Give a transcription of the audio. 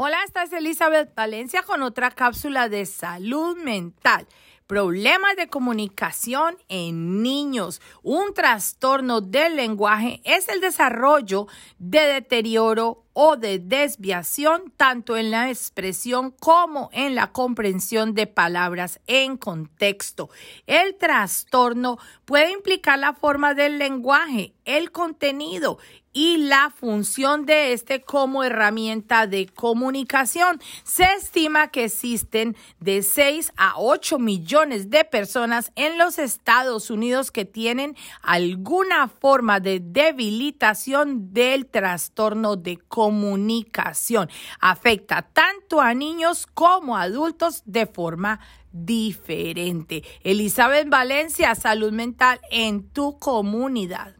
Hola, esta es Elizabeth Valencia con otra cápsula de salud mental. Problemas de comunicación en niños. Un trastorno del lenguaje es el desarrollo de deterioro o de desviación tanto en la expresión como en la comprensión de palabras en contexto. El trastorno puede implicar la forma del lenguaje, el contenido y la función de este como herramienta de comunicación. Se estima que existen de 6 a 8 millones de personas en los Estados Unidos que tienen alguna forma de debilitación del trastorno de comunicación. Afecta tanto a niños como a adultos de forma diferente. Elizabeth Valencia, salud mental en tu comunidad.